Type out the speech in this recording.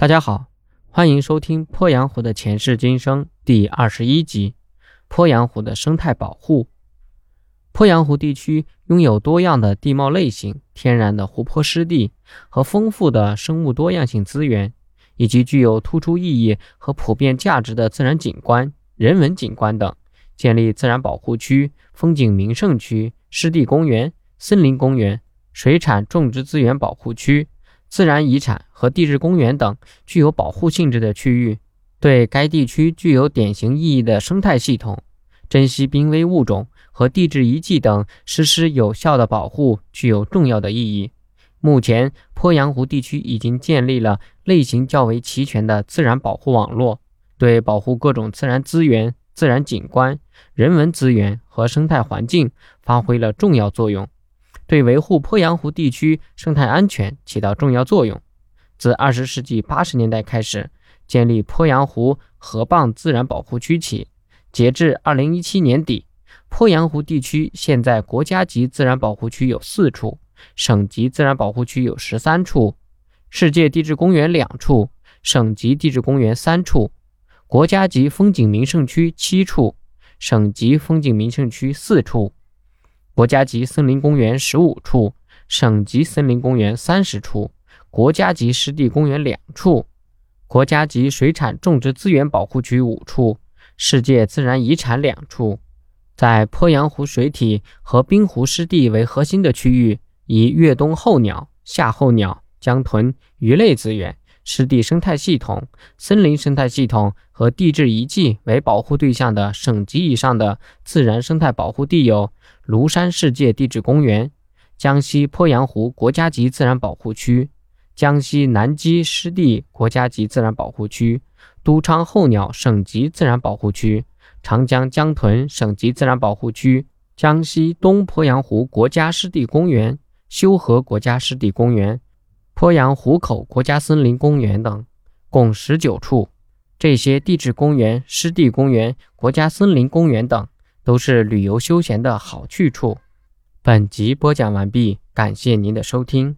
大家好，欢迎收听鄱阳湖的前世今生第二十一集：鄱阳湖的生态保护。鄱阳湖地区拥有多样的地貌类型、天然的湖泊湿地和丰富的生物多样性资源，以及具有突出意义和普遍价值的自然景观、人文景观等。建立自然保护区、风景名胜区、湿地公园、森林公园、水产种植资源保护区。自然遗产和地质公园等具有保护性质的区域，对该地区具有典型意义的生态系统、珍稀濒危物种和地质遗迹等实施有效的保护具有重要的意义。目前，鄱阳湖地区已经建立了类型较为齐全的自然保护网络，对保护各种自然资源、自然景观、人文资源和生态环境发挥了重要作用。对维护鄱阳湖地区生态安全起到重要作用。自二十世纪八十年代开始建立鄱阳湖河蚌自然保护区起，截至二零一七年底，鄱阳湖地区现在国家级自然保护区有四处，省级自然保护区有十三处，世界地质公园两处，省级地质公园三处，国家级风景名胜区七处，省级风景名胜区四处。国家级森林公园十五处，省级森林公园三十处，国家级湿地公园两处，国家级水产种植资源保护区五处，世界自然遗产两处。在鄱阳湖水体和滨湖湿地为核心的区域，以越冬候鸟、夏候鸟、江豚、鱼类资源。湿地生态系统、森林生态系统和地质遗迹为保护对象的省级以上的自然生态保护地有：庐山世界地质公园、江西鄱阳湖国家级自然保护区、江西南矶湿地国家级自然保护区、都昌候鸟省级自然保护区、长江江豚省级自然保护区、江西东鄱阳湖国家湿地公园、修河国家湿地公园。鄱阳湖口国家森林公园等，共十九处。这些地质公园、湿地公园、国家森林公园等，都是旅游休闲的好去处。本集播讲完毕，感谢您的收听。